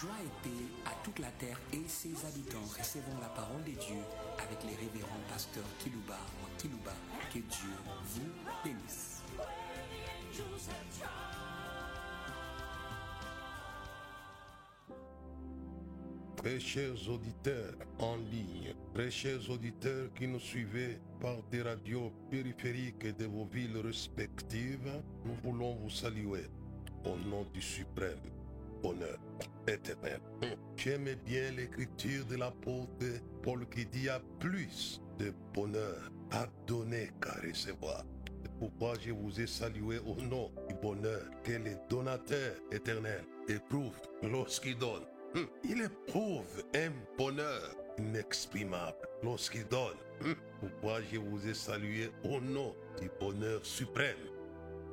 Joie et paix à toute la terre et ses habitants. Recevons la parole de Dieu avec les révérends pasteurs Kilouba ou Kilouba. Que Dieu vous bénisse. Très chers auditeurs en ligne, très chers auditeurs qui nous suivez par des radios périphériques de vos villes respectives, nous voulons vous saluer au nom du suprême bonheur éternel. J'aime bien l'écriture de l'apôtre Paul qui dit à plus de bonheur à donner qu'à recevoir. C'est pourquoi je vous ai salué au nom du bonheur que le donateur éternel éprouve lorsqu'il donne. Hum, Il éprouve un bonheur inexprimable lorsqu'il donne. Hum, Pourquoi je vous ai salué au nom du bonheur suprême.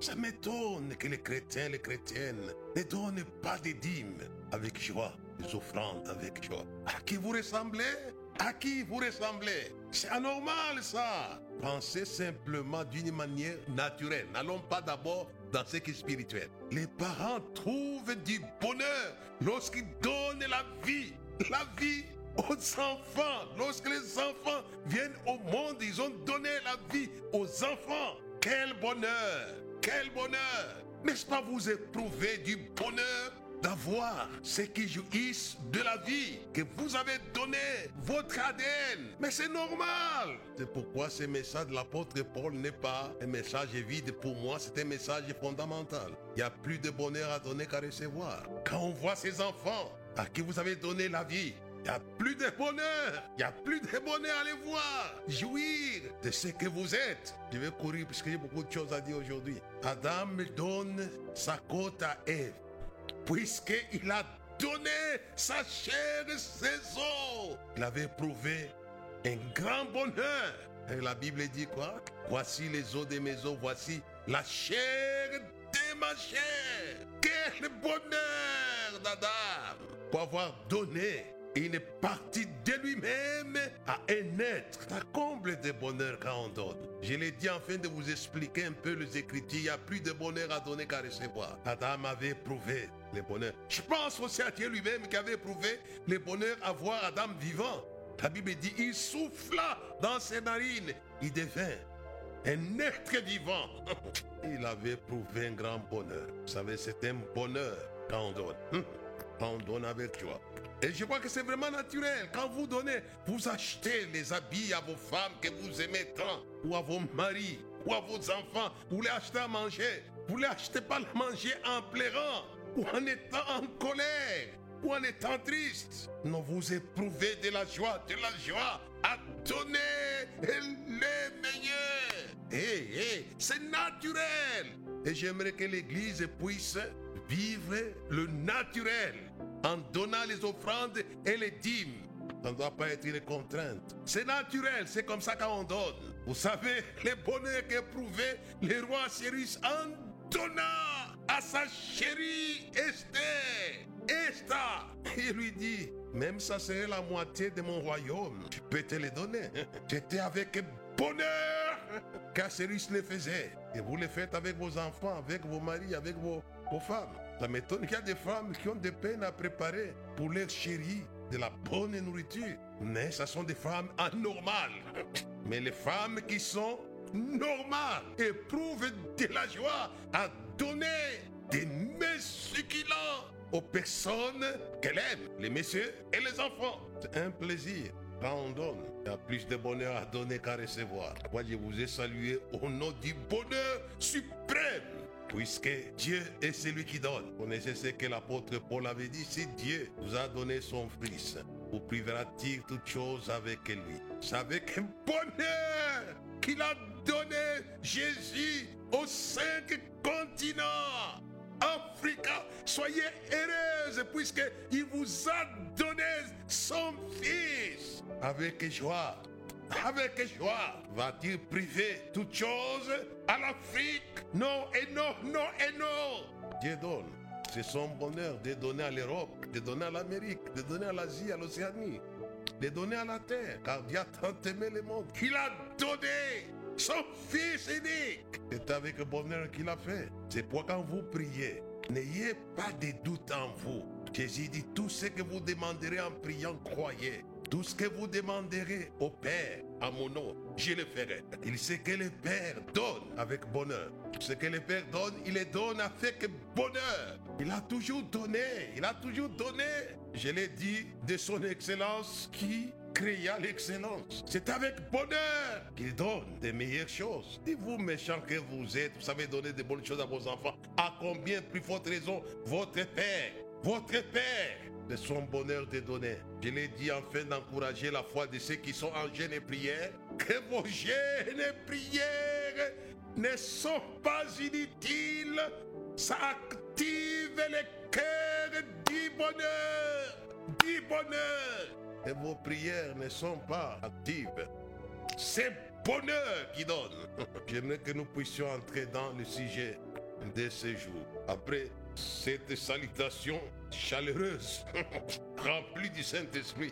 Ça m'étonne que les chrétiens, les chrétiennes ne donnent pas des dîmes avec joie, des offrandes avec joie. À qui vous ressemblez? À qui vous ressemblez? C'est anormal ça. Pensez simplement d'une manière naturelle. N'allons pas d'abord dans ce qui est spirituel. Les parents trouvent du bonheur lorsqu'ils donnent la vie. La vie aux enfants. Lorsque les enfants viennent au monde, ils ont donné la vie aux enfants. Quel bonheur Quel bonheur N'est-ce pas vous éprouver du bonheur d'avoir ce qui jouissent de la vie que vous avez donné, votre ADN. Mais c'est normal. C'est pourquoi ce message de l'apôtre Paul n'est pas un message vide. Pour moi, c'est un message fondamental. Il n'y a plus de bonheur à donner qu'à recevoir. Quand on voit ces enfants à qui vous avez donné la vie, il n'y a plus de bonheur. Il n'y a plus de bonheur à les voir. Jouir de ce que vous êtes. Je vais courir parce que j'ai beaucoup de choses à dire aujourd'hui. Adam donne sa côte à Ève. Puisqu'il a donné sa chair et ses os. Il avait prouvé un grand bonheur. Et la Bible dit quoi? Voici les os de mes os, voici la chair de ma chair. Quel bonheur d'Adam pour avoir donné une partie de lui-même à un être. Ça comble de bonheur quand on donne. Je l'ai dit afin de vous expliquer un peu les Écritures. Il n'y a plus de bonheur à donner qu'à recevoir. Adam avait éprouvé le bonheur. Je pense aussi à Dieu lui-même qui avait éprouvé le bonheur à voir Adam vivant. La Bible dit, il souffla dans ses narines. Il devint un être vivant. Il avait éprouvé un grand bonheur. Vous savez, c'est un bonheur quand on donne. Hum, Quand on donne avec joie. Et je crois que c'est vraiment naturel. Quand vous donnez, vous achetez les habits à vos femmes que vous aimez tant, ou à vos maris, ou à vos enfants. Vous les achetez à manger. Vous les achetez pas à manger en pleurant, ou en étant en colère, ou en étant triste. Non, vous éprouvez de la joie, de la joie à donner le meilleur. Hé, hé, c'est naturel. Et j'aimerais que l'Église puisse vivre le naturel en donnant les offrandes et les dîmes. Ça ne doit pas être une contrainte. C'est naturel, c'est comme ça qu'on donne. Vous savez, le bonheur qu'éprouvait le roi Cyrus en donnant à sa chérie Esther. Esther, il lui dit, même ça serait la moitié de mon royaume, tu peux te les donner. J'étais avec bonheur car Cyrus le faisait. Et vous le faites avec vos enfants, avec vos maris, avec vos, vos femmes. Ça m'étonne qu'il y a des femmes qui ont des peines à préparer pour leur chérie de la bonne nourriture. Mais ce sont des femmes anormales. Mais les femmes qui sont normales éprouvent de la joie à donner des mets succulents aux personnes qu'elles aiment, les messieurs et les enfants. C'est un plaisir. Quand on donne, il y a plus de bonheur à donner qu'à recevoir. Moi, je vous ai salué au nom du bonheur suprême. Puisque Dieu est celui qui donne. Connaissez ce que l'apôtre Paul avait dit Si Dieu vous a donné son Fils, vous privera-t-il toutes choses avec lui? C'est avec un bonheur qu'il a donné Jésus aux cinq continents. Africa, soyez heureuse puisqu'il vous a donné son Fils. Avec joie, avec joie, va-t-il priver toutes choses à l'Afrique? Non et non, non et non. Dieu donne. C'est son bonheur de donner à l'Europe, de donner à l'Amérique, de donner à l'Asie, à l'Océanie, de donner à la terre. Car Dieu a tant aimé le monde qu'il a donné son Fils unique. C'est avec bonheur qu'il a fait. C'est pourquoi quand vous priez, N'ayez pas de doute en vous. Jésus dit, tout ce que vous demanderez en priant, croyez. Tout ce que vous demanderez au Père à mon nom, je le ferai. Il sait que le Père donne avec bonheur. Ce que le Père donne, il le donne avec bonheur. Il a toujours donné, il a toujours donné. Je l'ai dit de son excellence qui créa l'excellence. C'est avec bonheur qu'il donne des meilleures choses. Et vous, méchants que vous êtes, vous savez donner des bonnes choses à vos enfants. À combien plus forte raison votre Père, votre Père, de son bonheur de donner. Je l'ai dit afin d'encourager la foi de ceux qui sont en jeûne et prière. Que vos jeûnes et prières ne sont pas inutiles. Ça active les cœurs du bonheur. Du bonheur. Et vos prières ne sont pas actives. C'est bonheur qui donne. J'aimerais que nous puissions entrer dans le sujet de ce jour. Après cette salutation chaleureuse, remplie du Saint-Esprit,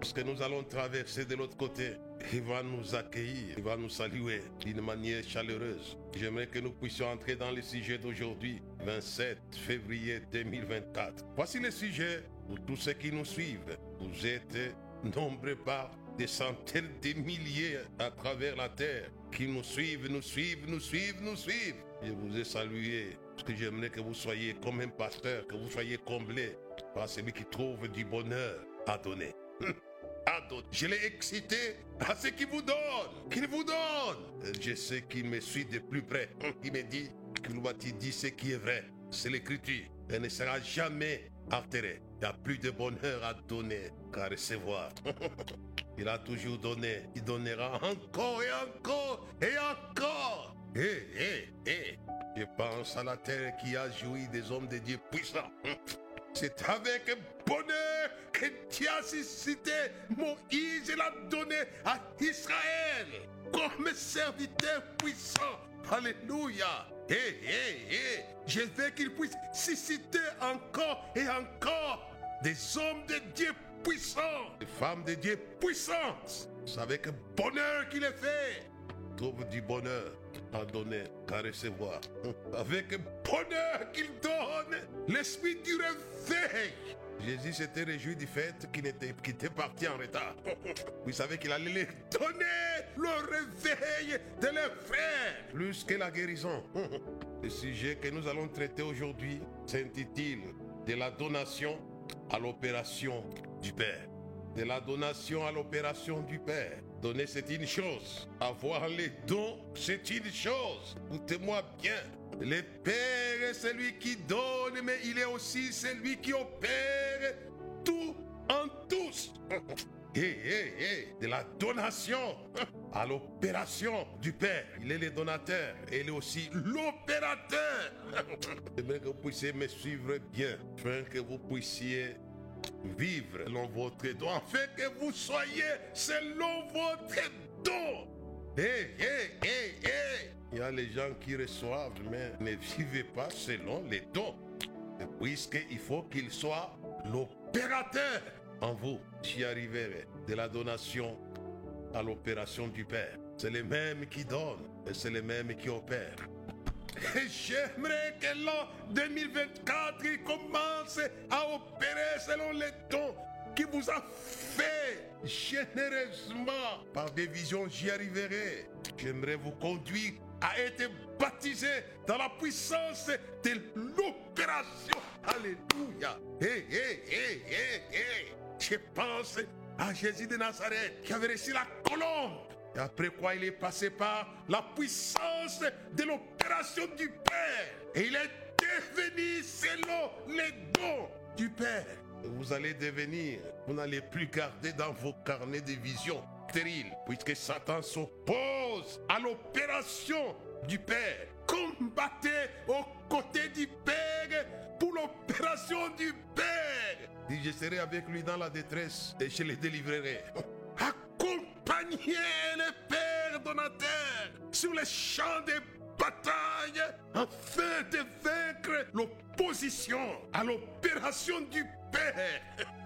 parce que nous allons traverser de l'autre côté. Il va nous accueillir, il va nous saluer d'une manière chaleureuse. J'aimerais que nous puissions entrer dans le sujet d'aujourd'hui, 27 février 2024. Voici le sujet pour tous ceux qui nous suivent. Vous êtes nombreux par des centaines de milliers à travers la terre qui nous suivent, nous suivent, nous suivent, nous suivent. Je vous ai salué parce que j'aimerais que vous soyez comme un pasteur, que vous soyez comblé par celui qui trouve du bonheur à donner. À donner. Je l'ai excité à ce qu'il vous donne, qu'il vous donne. Je sais qu'il me suit de plus près. Il me dit qu'il te dire ce qui est vrai. C'est l'écriture. Elle ne sera jamais altérée. Il n'y a plus de bonheur à donner qu'à recevoir. Il a toujours donné. Il donnera encore et encore et encore. Hé, hé, hé. Je pense à la terre qui a joui des hommes de Dieu puissants. C'est avec bonheur que Dieu a suscité Moïse et l'a donné à Israël comme serviteur puissant. Alléluia. Hé, hé, hé. Je veux qu'il puisse susciter encore et encore des hommes de Dieu puissants, des femmes de Dieu puissantes. C'est avec bonheur qu'il est fait. Trouve du bonheur à donner qu'à recevoir. Avec bonheur qu'il donne l'esprit du réveil. Jésus s'était réjoui du fait qu'il était, était parti en retard. Vous savez qu'il allait les donner le réveil de leurs frères, plus que la guérison. Le sujet que nous allons traiter aujourd'hui s'intitule De la donation à l'opération du Père. De la donation à l'opération du Père. Donner, c'est une chose. Avoir les dons, c'est une chose. Écoutez-moi bien. Le Père est celui qui donne, mais il est aussi celui qui opère tout en tous. Hé, hé, hé, de la donation à l'opération du Père. Il est le donateur et il est aussi l'opérateur. J'aimerais que vous puissiez me suivre bien, afin que vous puissiez vivre selon votre don, afin que vous soyez selon votre don. Hé, hé, hé, hé. Il y a les gens qui reçoivent, mais ne vivez pas selon les dons. Puisqu'il faut qu'il soit l'opérateur en vous. J'y arriverai de la donation à l'opération du Père. C'est les mêmes qui donnent et c'est les mêmes qui opèrent. J'aimerais que l'an 2024 il commence à opérer selon les dons qui vous a fait généreusement. Par des visions, j'y arriverai. J'aimerais vous conduire à être baptisé dans la puissance de l'opération. Alléluia. Hé, hé, hé, hé, hé. Je pense à Jésus de Nazareth qui avait reçu la colombe. Après quoi il est passé par la puissance de l'opération du Père. Et il est devenu selon les dons du Père. Vous allez devenir, vous n'allez plus garder dans vos carnets de visions stériles, puisque Satan s'oppose à l'opération du Père. Combattez aux côtés du Père pour l'opération du Père. Dit, je serai avec lui dans la détresse et je le délivrerai. Accompagnez le Père donateur sur les champs de bataille afin de vaincre l'opposition à l'opération du Père.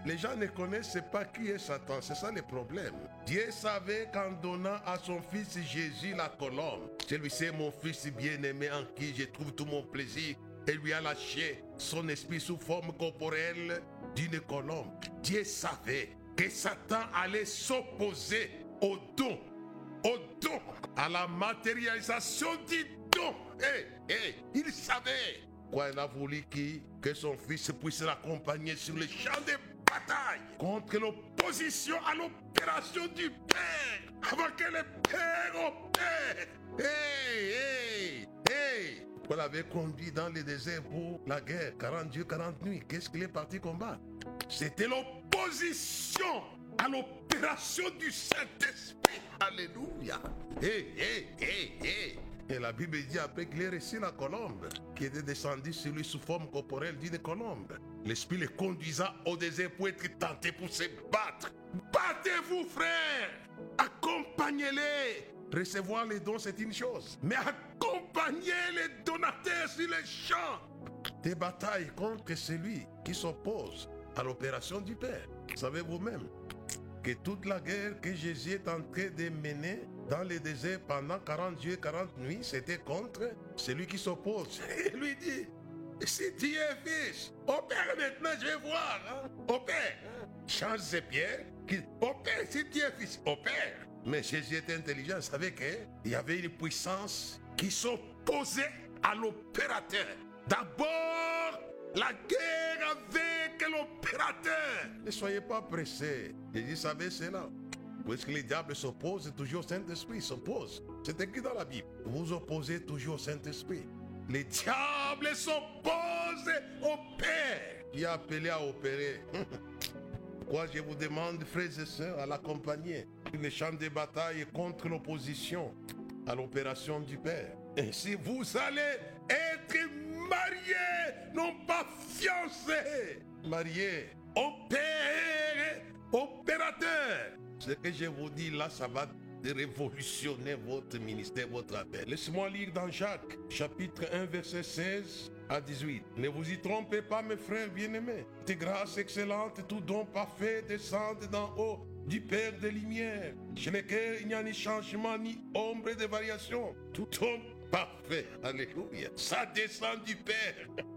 Les gens ne connaissent pas qui est Satan, c'est ça le problème. Dieu savait qu'en donnant à son fils Jésus la colombe, celui c'est mon fils bien-aimé en qui je trouve tout mon plaisir. et lui a lâché son esprit sous forme corporelle d'une colombe. Dieu savait que Satan allait s'opposer au don, au don, à la matérialisation du don. Eh, eh, il savait. Quoi, il a voulu qui, que son fils puisse l'accompagner sur le champ de bataille contre l'opposition à l'opération du Père, avant que le Père opère. Hey, hey, Vous l'avez conduit dans le désert pour la guerre, 40 jours, 40 nuits. Qu'est-ce qu'il est parti combattre? C'était l'opposition à l'opération du Saint-Esprit. Alléluia. Hey, hey, hey, hey. Et la Bible dit après qu'il ait reçu la colombe, qui était descendue sur lui sous forme corporelle d'une colombe. L'Esprit le conduisa au désert pour être tenté pour se battre. Battez-vous, frères. Accompagnez-les. Recevoir les dons, c'est une chose. Mais accompagner les donateurs sur les champs des batailles contre celui qui s'oppose à l'opération du Père. Savez vous-même que toute la guerre que Jésus est en train de mener dans le désert pendant 40 jours et 40 nuits, c'était contre celui qui s'oppose. Il lui dit, si tu es fils, opère maintenant, je vais voir. Hein? Opère. Change ses pierres. Opère, si tu es fils, opère. Mais Jésus était intelligent, il savait qu'il y avait une puissance qui s'opposait à l'opérateur. D'abord, la guerre avec l'opérateur. Ne soyez pas pressés. Jésus savait cela. Puisque le diable s'oppose? Toujours au Saint-Esprit, s'oppose. C'est écrit dans la Bible. Vous opposez toujours au Saint-Esprit. Le diable s'oppose au Père qui est appelé à opérer? Pourquoi je vous demande, frères et sœurs, à l'accompagner le champ de bataille contre l'opposition à l'opération du Père. Et si vous allez être mariés, non pas fiancés, mariés, au Père, opérateur. Ce que je vous dis là, ça va révolutionner votre ministère, votre appel. Laissez-moi lire dans Jacques, chapitre 1, verset 16 à 18. Ne vous y trompez pas, mes frères bien-aimés. Tes grâces excellentes, tout don parfait descendent d'en haut du Père des Lumières, chez lequel il n'y a ni changement ni ombre de variation. Tout don parfait, alléluia. Ça descend du Père,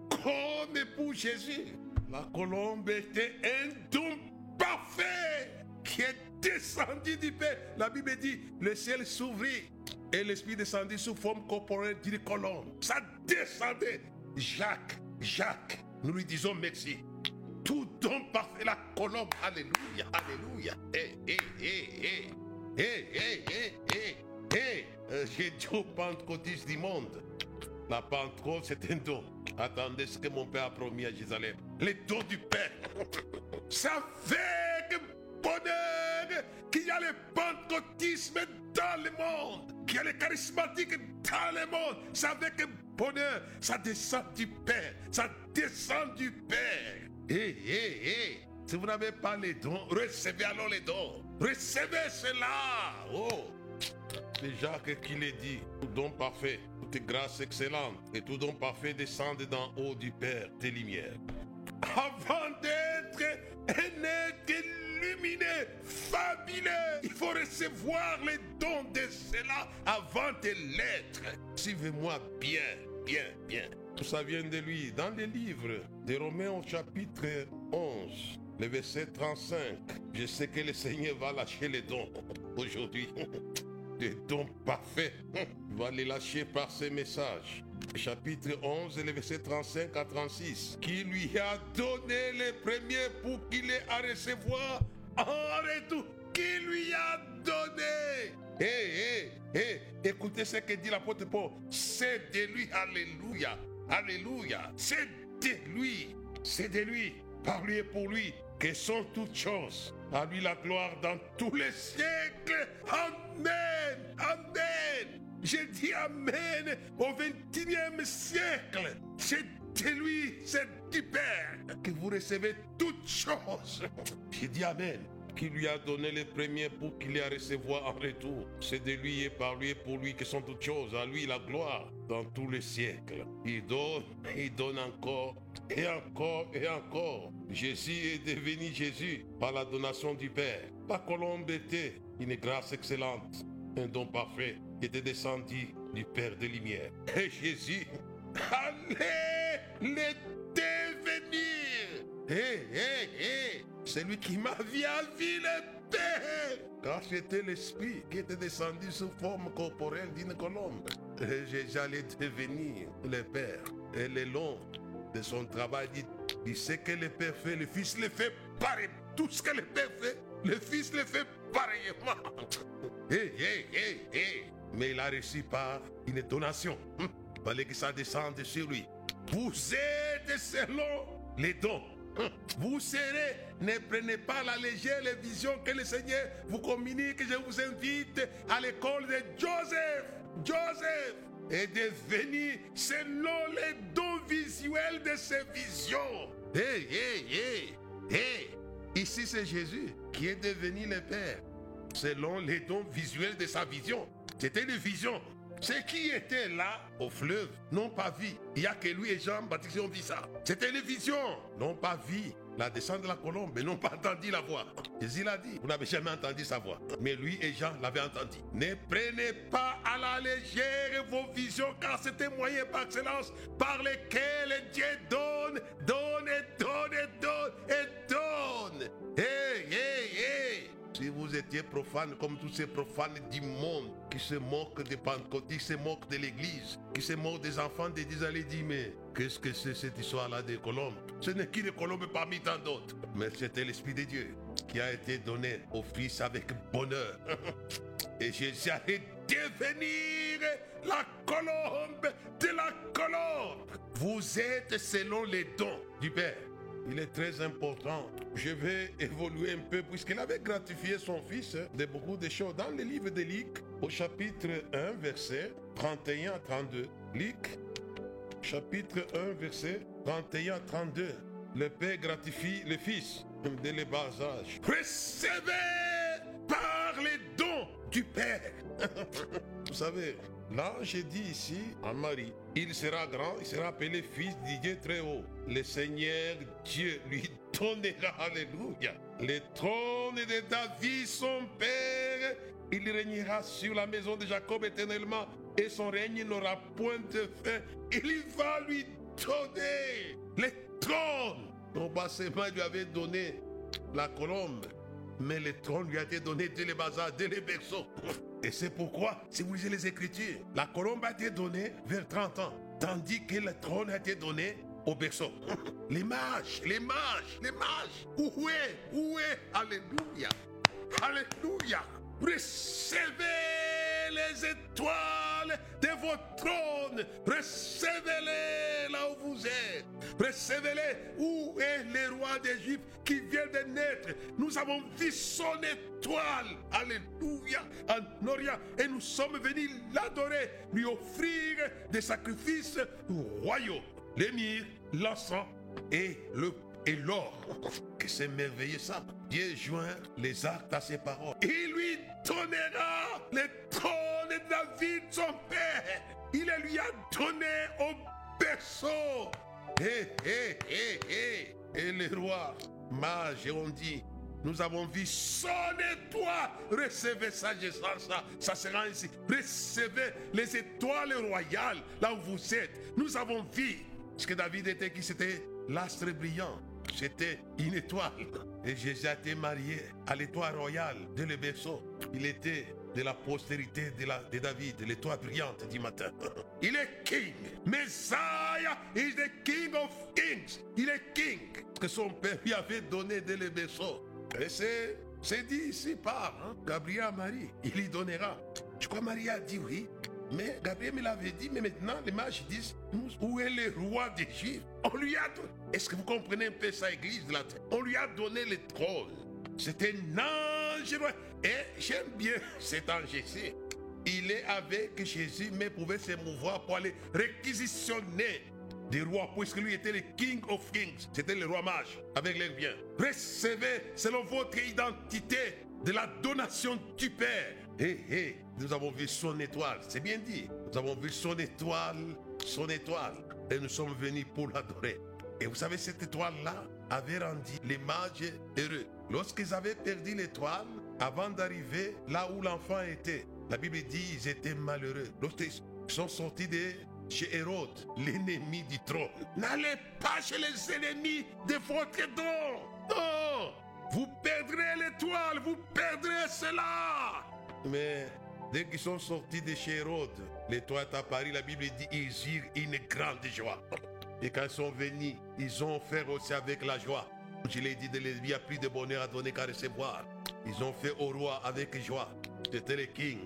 comme pour Jésus. La colombe était un don parfait qui est descendu du Père. La Bible dit, le ciel s'ouvrit et l'Esprit descendit sous forme corporelle d'une colombe. Ça descendait. Jacques, Jacques, nous lui disons merci. Tout don parfait, la colombe. Alléluia, alléluia. Eh, eh, eh, eh. Eh, eh, eh, eh, eh. Euh, J'ai dit aux pentecôtistes du monde. La Pentecôte, c'est un don. Attendez ce que mon Père a promis à Jérusalem. Les dons du Père. Ça fait bonheur qu'il y a le pentecôtisme dans le monde, qu'il y a le charismatique dans le monde. Ça avec bonheur, ça descend du Père, ça descend du Père. Hé, si vous n'avez pas les dons, recevez alors les dons. Recevez cela. Oh, c'est Jacques qui l'a dit, tout don parfait, toute grâce excellente, et tout don parfait descend d'en haut du Père des Lumières. Avant d'être un lumineux, fabuleux, il faut recevoir les dons de cela avant de l'être. Suivez-moi bien, bien, bien. Ça vient de lui. Dans les livres de Romains au chapitre 11, le verset 35, je sais que le Seigneur va lâcher les dons aujourd'hui. Des dons parfaits. Il va les lâcher par ses messages. Chapitre 11, le verset 35 à 36. Qui lui a donné les premiers pour qu'il ait à recevoir en retour. Qui lui a donné. Hé, hé, hé, écoutez ce que dit l'apôtre Paul. C'est de lui, alléluia, alléluia. C'est de lui, c'est de lui, par pour lui, que sont toutes choses. À lui la gloire dans tous les siècles. Amen, amen. J'ai dit Amen au 21e siècle. C'est de lui, c'est du Père que vous recevez toutes choses. J'ai dit Amen. Qui lui a donné les premiers pour qu'il à recevoir en retour. C'est de lui et par lui et pour lui que sont toutes choses. À lui la gloire dans tous les siècles. Il donne, il donne encore et encore et encore. Jésus est devenu Jésus par la donation du Père. La colombe était une grâce excellente, un don parfait qui était descendu du Père des Lumières. Et Jésus, le devenir. Hé, hé, hé, celui qui m'a vu a vu le Père. Car c'était l'Esprit qui était descendu sous forme corporelle d'une colombe. Et J'allais devenir le Père. Et le long de son travail, dit, il sait que le Père fait, le Fils le fait pareil. Tout ce que le Père fait, le Fils le fait pareillement. Hé, hé, hé, hé. Mais il a reçu par une donation. Hum. Il fallait que ça descende sur lui. Vous êtes selon les dons. Vous serez, ne prenez pas la légère les visions que le Seigneur vous communique. Je vous invite à l'école de Joseph. Joseph est devenu selon les dons visuels de ses visions. Hé, hé, hé, hé. Ici, c'est Jésus qui est devenu le Père selon les dons visuels de sa vision. C'était une vision. Ceux qui étaient là au fleuve? N'ont pas vu. Il n'y a que lui et Jean-Baptiste qui ont vu ça. C'était une vision. N'ont pas vu la descente de la colombe, mais n'ont pas entendu la voix. Jésus l'a dit. Vous n'avez jamais entendu sa voix. Mais lui et Jean l'avaient entendu. Ne prenez pas à la légère vos visions, car c'est un moyen par excellence par lequel Dieu donne, donne et donne et donne et donne. Hey, hey, hey. Si vous étiez profane comme tous ces profanes du monde qui se moquent des Pentecôtes, qui se moquent de l'Église, qui se moquent des enfants de Dieu, allez dire, mais qu'est-ce que c'est cette histoire-là des colombes Ce n'est qu'une colombe parmi tant d'autres. Mais c'était l'Esprit de Dieu qui a été donné au Fils avec bonheur. Et Jésus allait devenir la colombe de la colombe. Vous êtes selon les dons du Père. Il est très important. Je vais évoluer un peu puisqu'il avait gratifié son fils de beaucoup de choses. Dans le livre de Luc, au chapitre 1, verset 31 à 32. Luc, chapitre 1, verset 31 à 32. Le Père gratifie le Fils dès le bas âge. Recevez par les dons du Père. Vous savez, L'ange dit ici à Marie, il sera grand, il sera appelé fils du Dieu très haut. Le Seigneur Dieu lui donnera, alléluia, le trône de David, son père. Il régnera sur la maison de Jacob éternellement et son règne n'aura point de fin. Il va lui donner le trône. Seulement il lui avait donné la colombe, mais le trône lui a été donné dès les bazars, dès les berceaux. Et c'est pourquoi, si vous lisez les Écritures, la colombe a été donnée vers 30 ans, tandis que le trône a été donné au berceau. Les mages, les mages, les mages. Où est, où est, Alléluia, Alléluia. Recevez les étoiles de votre trône. Recevez-les là où vous êtes. Recevez-les. Où est le roi d'Égypte qui vient de naître Nous avons vu son étoile. Alléluia. En Orient. Et nous sommes venus l'adorer, lui offrir des sacrifices royaux. L'émir, l'encens et le et l'or. Que c'est merveilleux ça. Dieu joint les actes à ses paroles. Il lui donnera le trône de David, son père. Il le lui a donné au berceau. Hé, hé, hé, hé. Et les rois, mages, ont dit, nous avons vu son étoile. Recevez sagesse, ça, ça sera ainsi. Recevez les étoiles royales là où vous êtes. Nous avons vu ce que David était qui c'était l'astre brillant. C'était une étoile. Et Jésus a été marié à l'étoile royale de le berceau. Il était de la postérité de, David, l'étoile brillante du matin. Il est king. Messiah is the king of kings. Il est king. Que son père lui avait donné de le berceau. Et c'est, dit ici par hein, Gabriel Marie. Il lui donnera. Je crois Marie a dit oui. Mais Gabriel me l'avait dit, mais maintenant les mages disent, où est le roi d'Égypte? On lui a donné. Est-ce que vous comprenez un peu ça, église de la On lui a donné le trône. C'est un ange. Et j'aime bien cet ange ici. Il est avec Jésus, mais pouvait se mouvoir pour aller réquisitionner des rois, puisque lui était le King of Kings. C'était le roi mage, avec les biens. Recevez, selon votre identité, de la donation du Père. Hé, hé, nous avons vu son étoile, c'est bien dit. Nous avons vu son étoile, son étoile. Et nous sommes venus pour l'adorer. Et vous savez, cette étoile-là avait rendu les mages heureux. Lorsqu'ils avaient perdu l'étoile, avant d'arriver là où l'enfant était, la Bible dit qu'ils étaient malheureux. Lorsqu'ils sont sortis de chez Hérode, l'ennemi du trône. N'allez pas chez les ennemis de votre don. Non, vous perdrez l'étoile, vous perdrez cela. Mais dès qu'ils sont sortis de chez Hérode, l'étoile est apparue, la Bible dit, ils eurent une grande joie. Et quand ils sont venus, ils ont fait aussi avec la joie. Je l'ai dit, il n'y a plus de bonheur à donner qu'à recevoir. Ils ont fait au roi avec joie. C'était le king.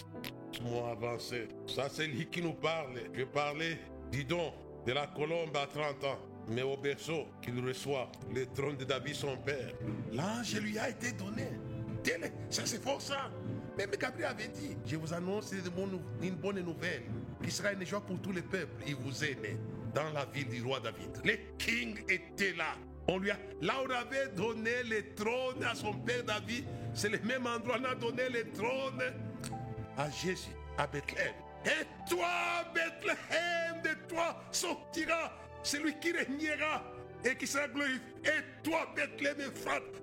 Moi avancé. Ça, c'est lui qui nous parle. Je parlais, dis donc, de la colombe à 30 ans. Mais au berceau qu'il reçoit le trône de David, son père. L'ange lui a été donné. Ça, c'est fort, ça. Même Gabriel avait dit Je vous annonce une bonne, nouvelle qui sera une joie pour tous les peuples. Il vous né dans la ville du roi David. Le king était là. On lui a, là, on avait donné le trône à son père David. C'est le même endroit, on a donné le trône à Jésus, à Bethléem. Et toi, Bethléem, de toi sortira celui qui régnera et qui sera glorifié. Et toi, Bethléem,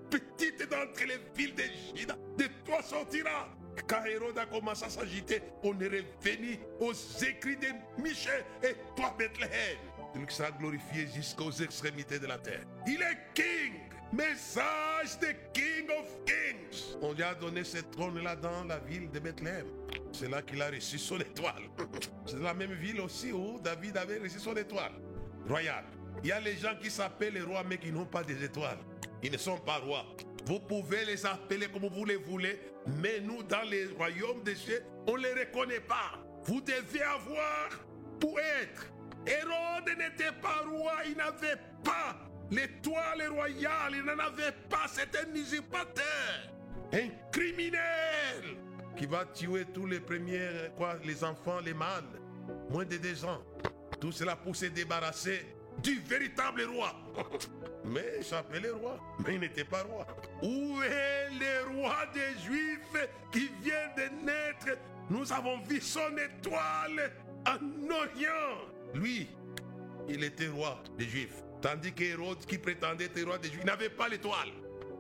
petite d'entre les villes de Juda, de toi sortira. Quand Hérode a commencé à s'agiter, on est revenu aux écrits de Michel. Et toi, Bethléem, qui sera glorifié jusqu'aux extrémités de la terre. Il est king. Message de King of Kings. On lui a donné ce trône-là dans la ville de Bethléem. C'est là qu'il a reçu son étoile. C'est la même ville aussi où David avait reçu son étoile royale. Il y a les gens qui s'appellent les rois mais qui n'ont pas des étoiles. Ils ne sont pas rois. Vous pouvez les appeler comme vous les voulez, mais nous, dans les royaumes des cieux, on ne les reconnaît pas. Vous devez avoir pour être. Hérode n'était pas roi, il n'avait pas l'étoile royale, il n'en avait pas, c'était un usurpateur, un criminel qui va tuer tous les premiers, quoi, les enfants, les mâles, moins de deux ans. Tout cela pour se débarrasser du véritable roi. Mais s'appelait roi, mais il n'était pas roi. Où est le roi des Juifs qui vient de naître? Nous avons vu son étoile en Orient. Lui, il était roi des Juifs. Tandis qu'Hérode, qui prétendait être roi des Juifs, n'avait pas l'étoile.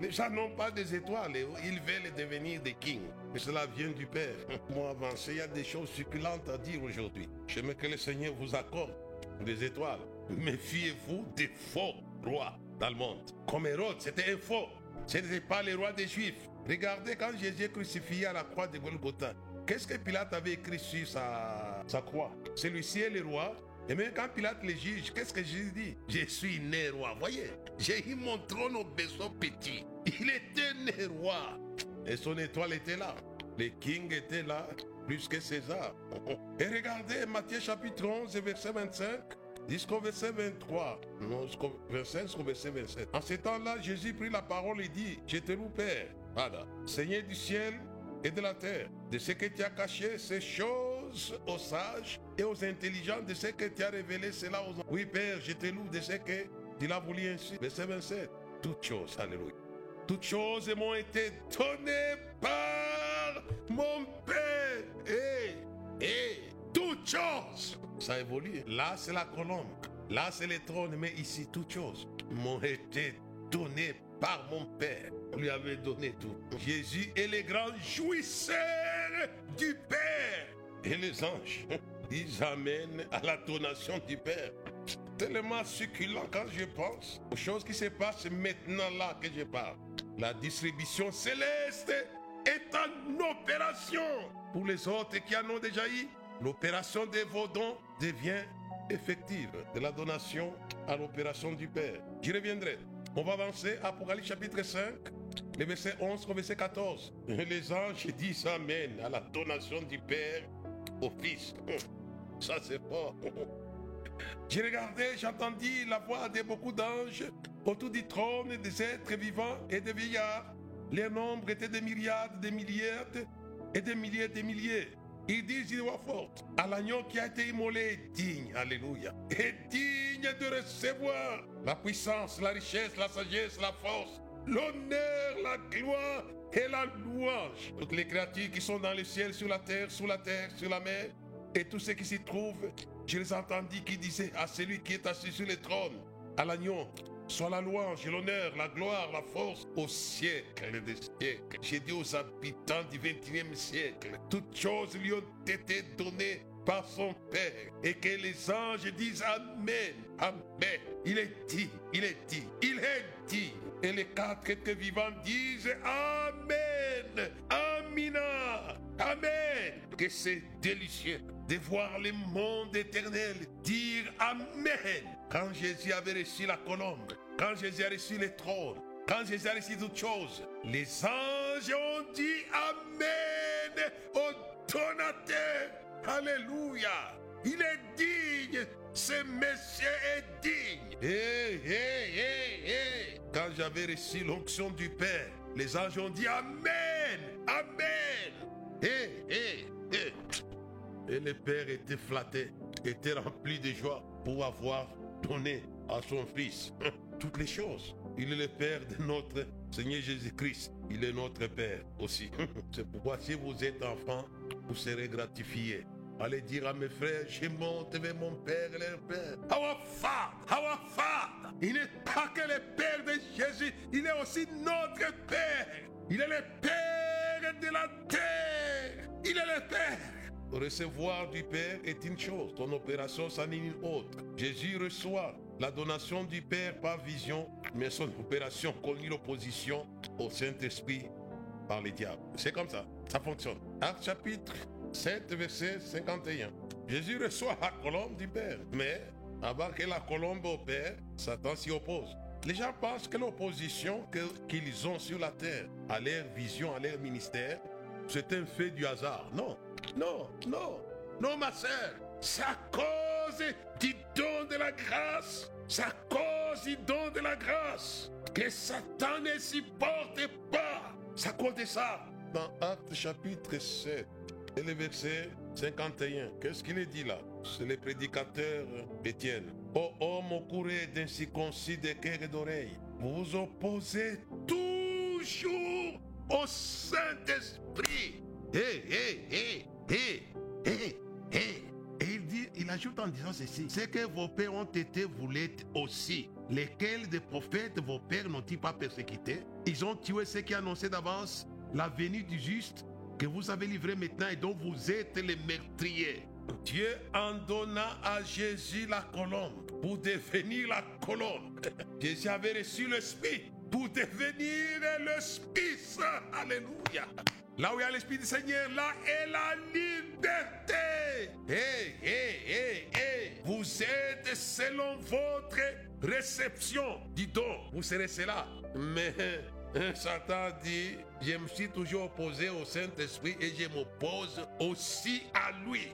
Les gens n'ont pas des étoiles, ils veulent devenir des kings. Et cela vient du Père. Moi, avancé, il y a des choses succulentes à dire aujourd'hui. J'aimerais que le Seigneur vous accorde des étoiles. Méfiez-vous des faux rois dans le monde. Comme Hérode, c'était un faux. Ce n'était pas le roi des Juifs. Regardez quand Jésus est crucifié à la croix de Golgotha. Qu'est-ce que Pilate avait écrit sur sa, sa croix? Celui-ci est le roi. Et même quand Pilate le juge, qu'est-ce que Jésus dit? Je suis né roi. Voyez, j'ai eu mon trône au berceau petit. Il était né roi. Et son étoile était là. Le king était là, plus que César. Et regardez Matthieu chapitre 11, verset 25 jusqu'au verset 23. Non, jusqu'au verset, verset 27. En ce temps-là, Jésus prit la parole et dit Je te loue, Père. Voilà. Seigneur du ciel et de la terre, de ce que tu as caché ces choses aux sages et aux intelligents, de ce que tu as révélé cela aux hommes. Oui, Père, je te loue de ce que tu l'as voulu ainsi. Verset 27. Toutes choses, alléluia. Toutes choses m'ont été données par mon Père. Ça évolue. Là, c'est la colombe. Là, c'est le trône. Mais ici, toutes choses m'ont été données par mon Père. On lui avait donné tout. Jésus est le grand jouisseur du Père. Et les anges, ils amènent à la donation du Père. Tellement succulent quand je pense aux choses qui se passent maintenant là que je parle. La distribution céleste est en opération. Pour les autres qui en ont déjà eu, l'opération des vos dons devient effective. De la donation à l'opération du Père. J'y reviendrai. On va avancer. Apocalypse chapitre 5, le verset 11 au verset 14. Et les anges disent Amen à la donation du Père au Fils. Ça c'est fort. J'ai regardé, j'ai entendu la voix de beaucoup d'anges autour du trône, des êtres vivants et des vieillards. Les nombres étaient des myriades, des milliards et des milliers, des milliers. Ils disent d'une voix forte à l'agneau qui a été immolé, digne, alléluia, et digne de recevoir la puissance, la richesse, la sagesse, la force, l'honneur, la gloire et la louange. Toutes les créatures qui sont dans le ciel, sur la terre, sous la terre, sur la mer, et tous ceux qui s'y trouvent, je les entendis qui disaient à celui qui est assis sur le trône, à l'agneau, soit la louange, l'honneur, la gloire, la force au siècle des siècles. J'ai dit aux habitants du 21e siècle, toutes choses lui ont été données par son Père et que les anges disent Amen, Amen. Il est dit, il est dit, il est dit. Et les quatre êtres vivants disent Amen, Amina, Amen. Que c'est délicieux de voir le monde éternel dire Amen. Quand Jésus avait reçu la colombe, quand Jésus a reçu le trône, quand Jésus a reçu toutes choses, les anges ont dit Amen au donateur. Alléluia. Il est digne. Ce monsieur est digne. Hé, hé, hé, hé. Quand j'avais reçu l'onction du Père, les anges ont dit Amen. Amen. Et le Père était flatté, était rempli de joie pour avoir donné à son Fils toutes les choses. Il est le Père de notre Seigneur Jésus-Christ. Il est notre Père aussi. C'est pourquoi si vous êtes enfant, vous serez gratifié. Allez dire à mes frères, je monte vers mon Père et leur Père. Our Father, our Father. Il n'est pas que le Père de Jésus, il est aussi notre Père. Il est le Père de la terre. Il est le Père. Recevoir du Père est une chose, ton opération c'en est une autre. Jésus reçoit la donation du Père par vision, mais son opération connaît l'opposition au Saint-Esprit par les diables. C'est comme ça, ça fonctionne. Acte chapitre 7, verset 51. Jésus reçoit la colombe du Père, mais avant que la colombe opère, Satan s'y oppose. Les gens pensent que l'opposition qu'ils ont sur la terre à leur vision, à leur ministère, c'est un fait du hasard. Non, non, non, non, ma sœur. C'est à cause du don de la grâce. C'est à cause du don de la grâce que Satan ne supporte pas. C'est à cause de ça. Dans Actes chapitre 7 et le verset 51, qu'est-ce qu'il est dit là? C'est le prédicateur Étienne. Ô homme au courrier d'incirconcis de cœur et d'oreille, vous opposez toujours au Saint-Esprit. Hé, hé, hé, hé, hé, hé. Et il, dit, il ajoute en disant ceci, c'est que vos pères ont été, vous l'êtes aussi. Lesquels des prophètes vos pères n'ont-ils pas persécutés? Ils ont tué ceux qui annonçaient d'avance la venue du juste que vous avez livré maintenant et dont vous êtes les meurtriers. Dieu en donna à Jésus la colombe pour devenir la colombe. Jésus avait reçu l'Esprit pour devenir l'Esprit. Alléluia. Là où il y a l'Esprit du Seigneur, là est la liberté. Hé, hé, hé, hé. Vous êtes selon votre réception du don. Vous serez cela. Mais Satan dit, je me suis toujours opposé au Saint-Esprit et je m'oppose aussi à lui.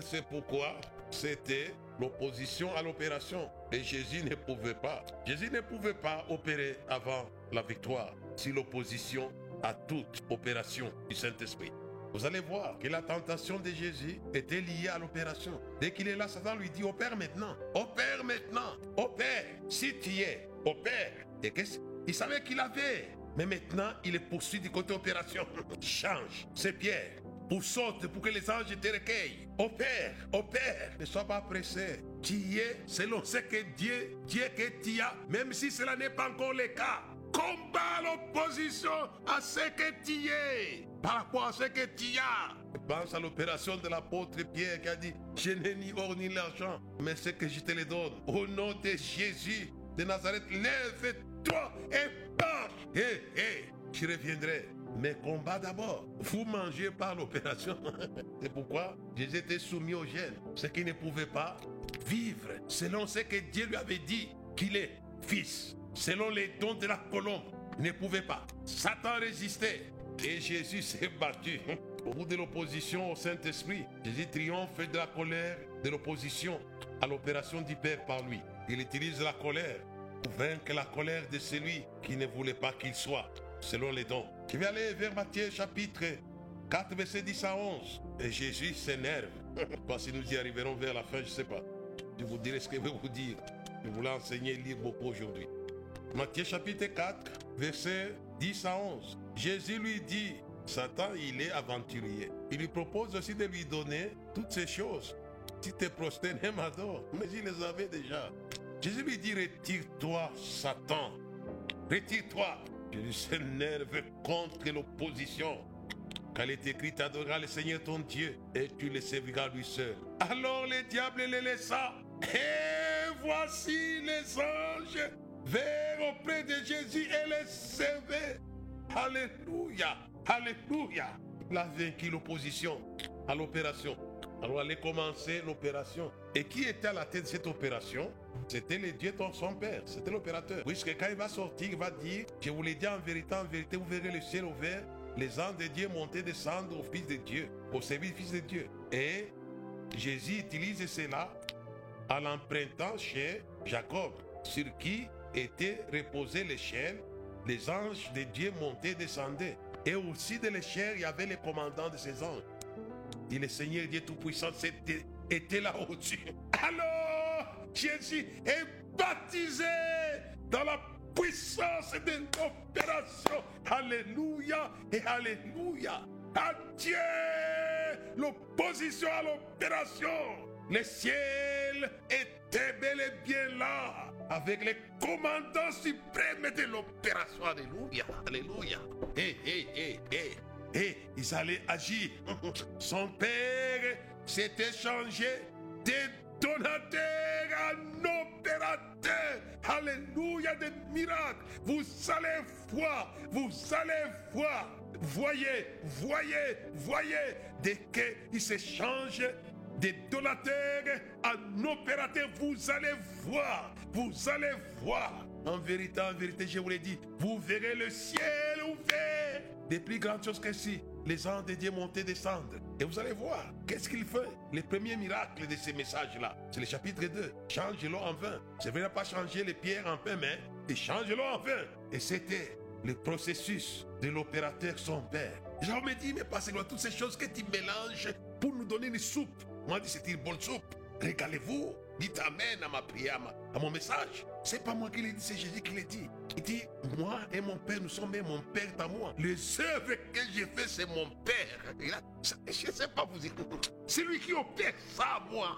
C'est pourquoi c'était l'opposition à l'opération. Et Jésus ne pouvait pas. Jésus ne pouvait pas opérer avant la victoire si l'opposition à toute opération du Saint-Esprit. Vous allez voir que la tentation de Jésus était liée à l'opération. Dès qu'il est là, Satan lui dit, opère maintenant, opère maintenant, opère, si tu es, opère. Et qu'est-ce Il savait qu'il avait, mais maintenant, il est poursuivi du côté opération. Change, c'est Pierre. Pour saute, pour que les anges te recueillent. Opère, opère. Ne sois pas pressé. Tu y es selon ce que Dieu, Dieu que tu as, même si cela n'est pas encore le cas. Combat l'opposition à ce que tu es, par rapport à ce que tu as. Pense à l'opération de l'apôtre Pierre qui a dit, je n'ai ni or ni l'argent, mais ce que je te le donne. Au nom de Jésus de Nazareth, lève-toi et pars. Hé, hé, je reviendrai. Mais combat d'abord. Vous mangez par l'opération. C'est pourquoi Jésus était soumis au gène. Ce qui ne pouvait pas vivre selon ce que Dieu lui avait dit qu'il est fils. Selon les dons de la colombe. Ne pouvait pas. Satan résistait. Et Jésus s'est battu. Au bout de l'opposition au Saint-Esprit, Jésus triomphe de la colère de l'opposition à l'opération du Père par lui. Il utilise la colère pour vaincre la colère de celui qui ne voulait pas qu'il soit, selon les dons. Je vais aller vers Matthieu chapitre 4, verset 10 à 11. Et Jésus s'énerve. Pas si nous y arriverons vers la fin, je ne sais pas. Je vous dirai ce que je vais vous dire. Je voulais enseigner lire beaucoup aujourd'hui. Matthieu chapitre 4, verset 10 à 11. Jésus lui dit, Satan, il est aventurier. Il lui propose aussi de lui donner toutes ces choses. Si te prosternes, m'adore. Mais il les avait déjà. Jésus lui dit, retire-toi, Satan. Retire-toi. Jésus s'énerve contre l'opposition. Car il est écrit, tu adoreras le Seigneur ton Dieu et tu le serviras lui seul. Alors le diable les laissa. Et voici les anges vers auprès de Jésus et les servaient. Alléluia. Alléluia. Il a vaincu l'opposition à l'opération. Alors, allait commencer l'opération. Et qui était à la tête de cette opération? C'était le Dieu de son père. C'était l'opérateur. Puisque quand il va sortir, il va dire Je vous l'ai dit en vérité, en vérité, vous verrez le ciel ouvert, les anges de Dieu monter, descendre au Fils de Dieu, au service du Fils de Dieu. Et Jésus utilise cela en l'empruntant chez Jacob, sur qui était reposé l'échelle. Les anges de Dieu montaient, descendaient. Et aussi de l'échelle, il y avait les commandants de ces anges. Et le Seigneur Dieu Tout-Puissant était, était là au-dessus. Alors, Jésus est baptisé dans la puissance de l'opération. Alléluia et Alléluia. Adieu l'opposition à l'opération. Le ciel était bel et bien là avec les commandants suprêmes de l'opération. Alléluia, Alléluia. Hé, hé, hé, hé. Et ils allaient agir. Son père s'était changé de donateur en opérateur. Alléluia, des miracles. Vous allez voir, vous allez voir. Voyez, voyez, voyez. Dès qu'il se change de donateur en opérateur, vous allez voir, vous allez voir. En vérité, en vérité, je vous l'ai dit, vous verrez le ciel ouvert des plus grandes choses que si les anges de Dieu montaient, descendent. Et vous allez voir, qu'est-ce qu'il fait? Les premiers miracles de ces messages-là, c'est le chapitre 2. Change l'eau en vin. C'est vrai, pas changer les pierres en pain, mais il change l'eau en vin. Et c'était le processus de l'opérateur, son père. Jean me dit, mais parce que toutes ces choses que tu mélanges pour nous donner une soupe. Moi, dit, c'est une bonne soupe? Régalez-vous. Dites Amen à ma prière, à mon message. C'est pas moi qui l'ai dit, c'est Jésus qui l'a dit. Il dit, moi et mon Père, nous sommes mon Père à moi. Les œuvres que j'ai fait, c'est mon Père. Je ne sais pas vous dire. C'est lui qui opère ça, moi.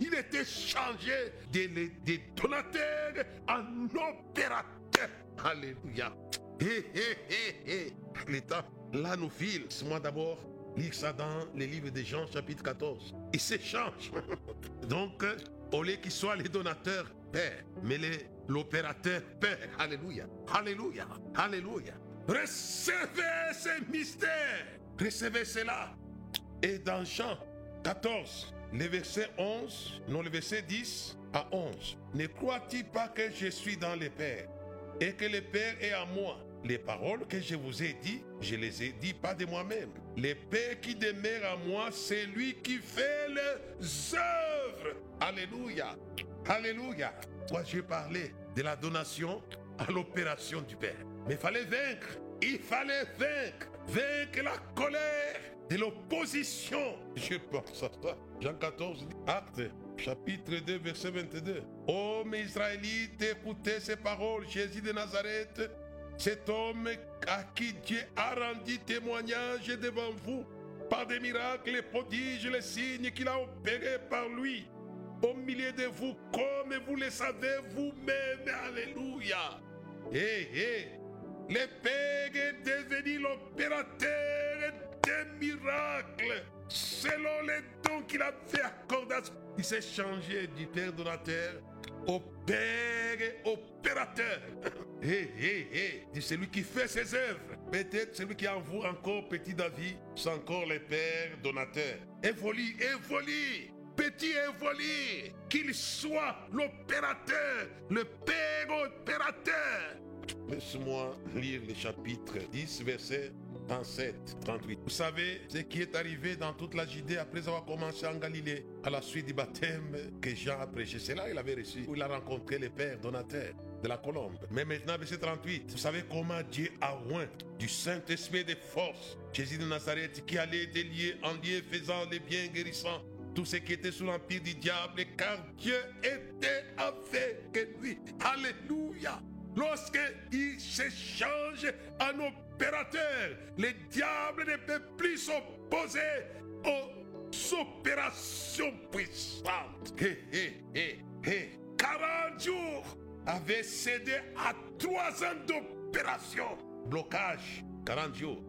Il était changé des de donateurs en opérateur. Alléluia. Hé, hé, hé, hé. L'état, là nous file. Moi d'abord, lire ça dans les livres de Jean, chapitre 14. Il s'échange. Donc, au lieu qu'il soit les donateurs Père, mais l'opérateur Père. Alléluia. Alléluia. Alléluia. Recevez ces mystères. Recevez cela. Et dans Jean 14, le verset 11, non le verset 10 à 11. Ne crois-tu pas que je suis dans le Père et que le Père est à moi? Les paroles que je vous ai dites, je les ai dites pas de moi-même. Le Père qui demeure à moi, c'est lui qui fait les œuvres. Alléluia. Alléluia. Moi, j'ai parlé de la donation à l'opération du Père. Mais il fallait vaincre. Il fallait vaincre. Vaincre la colère de l'opposition. Je pense à ça. Jean 14, acte chapitre 2, verset 22. Oh, mes Israélites, écoutez ces paroles. Jésus de Nazareth, cet homme à qui Dieu a rendu témoignage devant vous par des miracles, les prodiges, les signes qu'il a opérés par lui au milieu de vous, comme vous le savez vous-même. Alléluia. Hé, hey, hé, le Père est devenu l'opérateur des miracles selon les dons qu'il a fait accorder. Il s'est changé du Père donateur au Père opérateur. Hé, hé, hé, c'est celui qui fait ses œuvres. Peut-être celui qui envoie encore petit David, c'est encore le Père donateur. Évolue, évolue. Petit évolue, qu'il soit l'opérateur, le Père opérateur. Laisse-moi lire le chapitre 10, verset 37, 38. Vous savez ce qui est arrivé dans toute la Judée après avoir commencé en Galilée, à la suite du baptême que Jean a prêché. C'est là qu'il avait reçu, où il a rencontré le Père donateur de la colombe. Mais maintenant, verset 38, vous savez comment Dieu a oint du Saint-Esprit de force Jésus de Nazareth qui allait de lieu en lieu faisant les biens guérissants tout ce qui était sous l'empire du diable, car Dieu était avec lui. Alléluia. Lorsque il se change en opérateur, le diable ne peut plus s'opposer aux opérations puissantes. Hé, hé, hé, hé. 40 jours avaient cédé à trois ans d'opération. Blocage, 40 jours.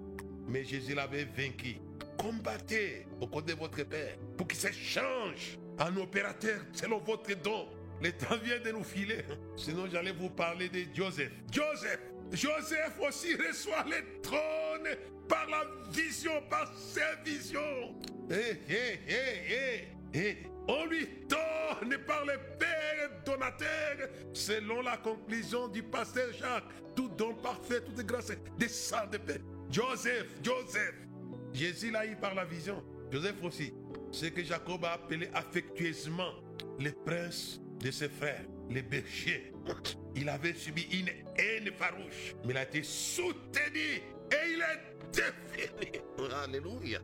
mais Jésus l'avait vaincu. Combattez au côté de votre Père pour qu'il se change en opérateur selon votre don. Le temps vient de nous filer. Sinon, j'allais vous parler de Joseph. Joseph, Joseph aussi reçoit le trône par la vision, par ses visions. Hé, hé, hé, hé, On lui donne par le Père donateur, selon la conclusion du pasteur Jacques, tout don parfait, toute grâce descend de paix. Joseph, Joseph, Jésus l'a eu par la vision. Joseph aussi. Ce que Jacob a appelé affectueusement le prince de ses frères, les bergers. Il avait subi une haine farouche, mais il a été soutenu et il est défini. Alléluia.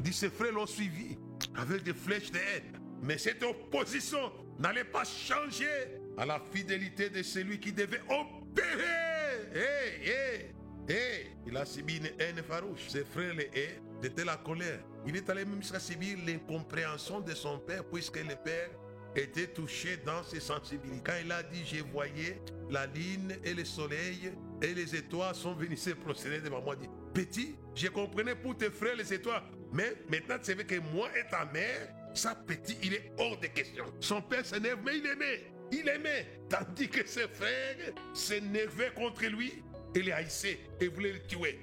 Dit ses frères l'ont suivi avec des flèches de haine. Mais cette opposition n'allait pas changer à la fidélité de celui qui devait opérer. Hé, hé, hé. Il a subi une haine farouche. Ses frères les haït de la colère. Il est allé même jusqu'à subir l'incompréhension de son père, puisque le père était touché dans ses sensibilités. Quand il a dit, je voyais la lune et le soleil et les étoiles sont venus se procéder devant moi. dit, petit, je comprenais pour tes frères les étoiles, mais maintenant tu sais que moi et ta mère, ça petit, il est hors de question. Son père s'énerve, mais il aimait. Il aimait. Tandis que ses frères s'énervaient contre lui et les haïssaient et voulaient le tuer.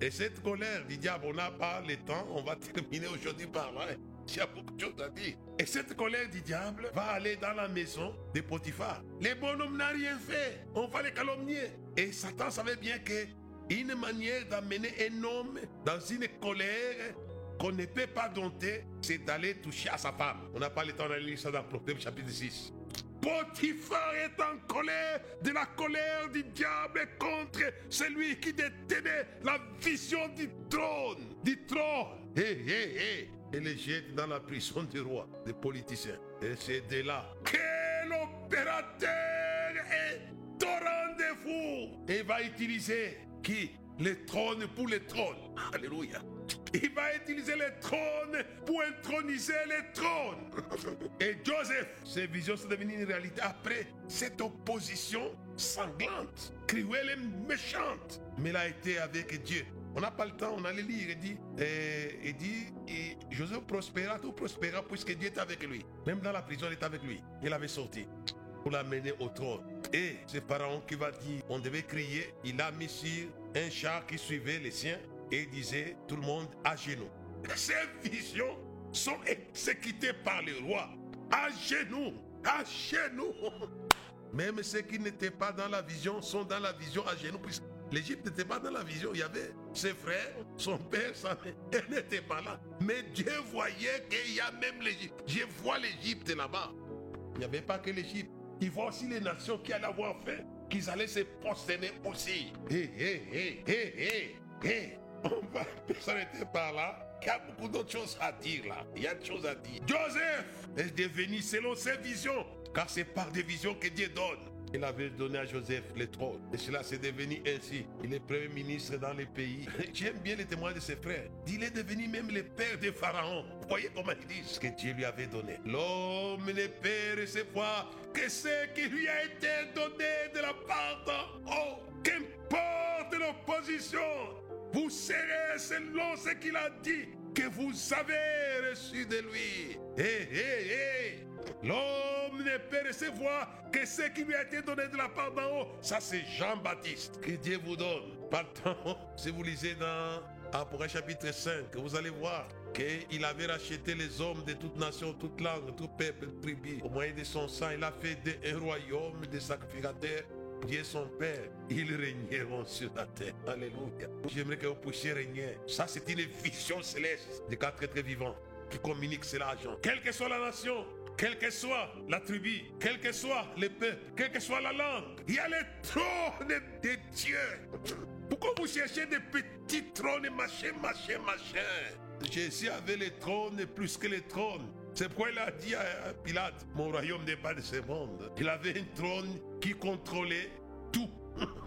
Et cette colère du diable, on n'a pas le temps, on va terminer aujourd'hui par là. Il y a beaucoup à dire. Et cette colère du diable va aller dans la maison de Potiphar. Les bonhommes n'ont rien fait. On va les calomnier. Et Satan savait bien que une manière d'amener un homme dans une colère qu'on ne peut pas dompter, c'est d'aller toucher à sa femme. On n'a pas le temps d'aller lire ça dans Proverbe chapitre 6. Potiphar est en colère de la colère du diable contre celui qui détenait la vision du trône. Du trône. Hé, hé, hé et les jette dans la prison du roi, des politiciens. Et c'est de là que l'opérateur est au rendez-vous et va utiliser qui? Le trône pour le trône. Alléluia. Il va utiliser le trône pour introniser le trône. Et Joseph, ses visions sont devenues une réalité après cette opposition sanglante, cruelle et méchante. Mais il a été avec Dieu. On n'a pas le temps, on allait lire. Il dit, et, il dit et Joseph prospéra, tout prospéra puisque Dieu était avec lui. Même dans la prison, il était avec lui. Il avait sorti pour l'amener au trône. Et c'est Pharaon qui va dire, on devait crier. Il a mis sur un char qui suivait les siens et disait, tout le monde à genoux. Ces visions sont exécutées par le roi. À genoux, à genoux. Même ceux qui n'étaient pas dans la vision sont dans la vision à genoux, puisque L'Égypte n'était pas dans la vision. Il y avait ses frères, son père, sa mère. Elle n'était pas là. Mais Dieu voyait qu'il y a même l'Égypte. Je vois l'Égypte là-bas. Il n'y avait pas que l'Égypte. Il voit aussi les nations qui allaient avoir faim, qu'ils allaient se prosterner aussi. Hé, hé, hé, hé, hé, hé. On va s'arrêter par là. Il y a beaucoup d'autres choses à dire là. Il y a des choses à dire. Joseph est devenu selon ses visions, car c'est par des visions que Dieu donne. Il avait donné à Joseph le trône. Et cela s'est devenu ainsi. Il est premier ministre dans les pays. J'aime bien les témoins de ses frères. Il est devenu même le père de Pharaon. voyez comment ils disent ce que Dieu lui avait donné. L'homme ne peut recevoir que ce qui lui a été donné de la part d'un Oh, qu'importe l'opposition, vous serez selon ce qu'il a dit que vous avez reçu de lui. Hé, hé, hé. L'homme ne peut recevoir que ce qui lui a été donné de la part d'en haut. Ça, c'est Jean-Baptiste. Que Dieu vous donne. Partant, si vous lisez dans Apocalypse chapitre 5, vous allez voir qu'il avait racheté les hommes de toute nation, toute langue, tout peuple, tribu. Au moyen de son sang, il a fait un royaume de sacrificateurs Dieu son Père, ils régneront sur la terre. Alléluia. J'aimerais que vous puissiez régner. Ça, c'est une vision céleste des quatre êtres vivants qui communiquent cela à Quelle que soit la nation, quelle que soit la tribu, quel que soit le peuple, quelle que soit la langue, il y a le trône de Dieu. Pourquoi vous cherchez des petits trônes, machin, machin, machin Jésus avait le trône plus que le trône. C'est pourquoi il a dit à Pilate, mon royaume n'est pas de ce monde. Il avait un trône qui contrôlait tout.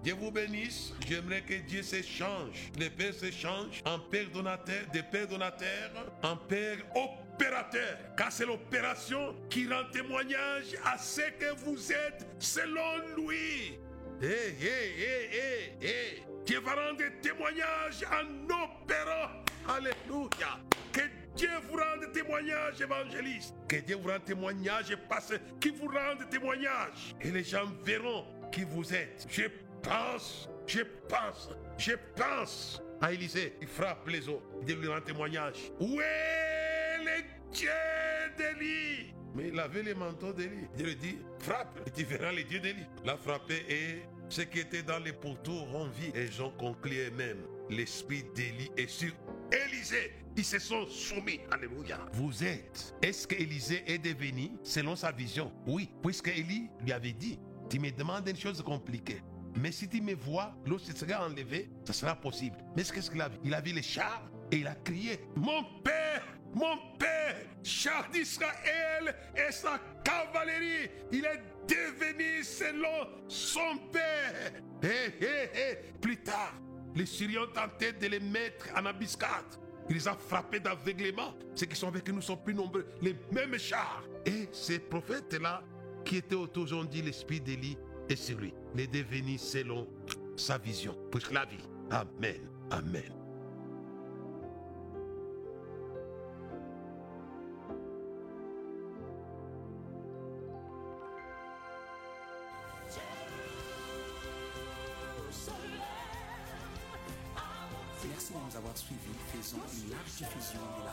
Dieu vous bénisse. J'aimerais que Dieu s'échange. Le Père s'échange en Père donateur, des Pères donateurs, en Père opérateur. Car c'est l'opération qui rend témoignage à ce que vous êtes selon lui. Hé, hé, hé, hé, hé. Dieu va rendre témoignage en opérant. Alléluia. Que Dieu vous rende témoignage, évangéliste. Que Dieu vous rende témoignage, pasteur, qui vous rende témoignage. Et les gens verront qui vous êtes. Je pense, je pense, je pense à Élisée. Il frappe les eaux. Dieu lui rend témoignage. Où est le Dieu d'Élie mais il avait les manteaux d'Élie. Dieu lui dit, frappe, et tu verras les dieux d'Élie. L'a frappé et ceux qui étaient dans les pourtours ont vu. Et j'en conclus même, l'esprit d'Élie est sur Élisée. Se sont soumis. Alléluia. Vous êtes. Est-ce qu'Élisée est devenu selon sa vision? Oui, puisque Élie lui avait dit, tu me demandes une chose compliquée. Mais si tu me vois, lorsque sera enlevé, ça sera possible. Mais qu'est-ce qu'il a vu? Il a vu les chars et il a crié, mon père mon père, char d'Israël et sa cavalerie, il est devenu selon son père. Hé, hé, hé. Plus tard, les Syriens tentaient de les mettre en embuscade. Il les a frappés d'aveuglement. Ceux qui sont avec nous sont plus nombreux. Les mêmes chars. Et ces prophètes-là, qui étaient autour, ont dit l'esprit d'Élie est sur lui. Il est selon sa vision. Pour la vie. Amen. Amen. Diffusion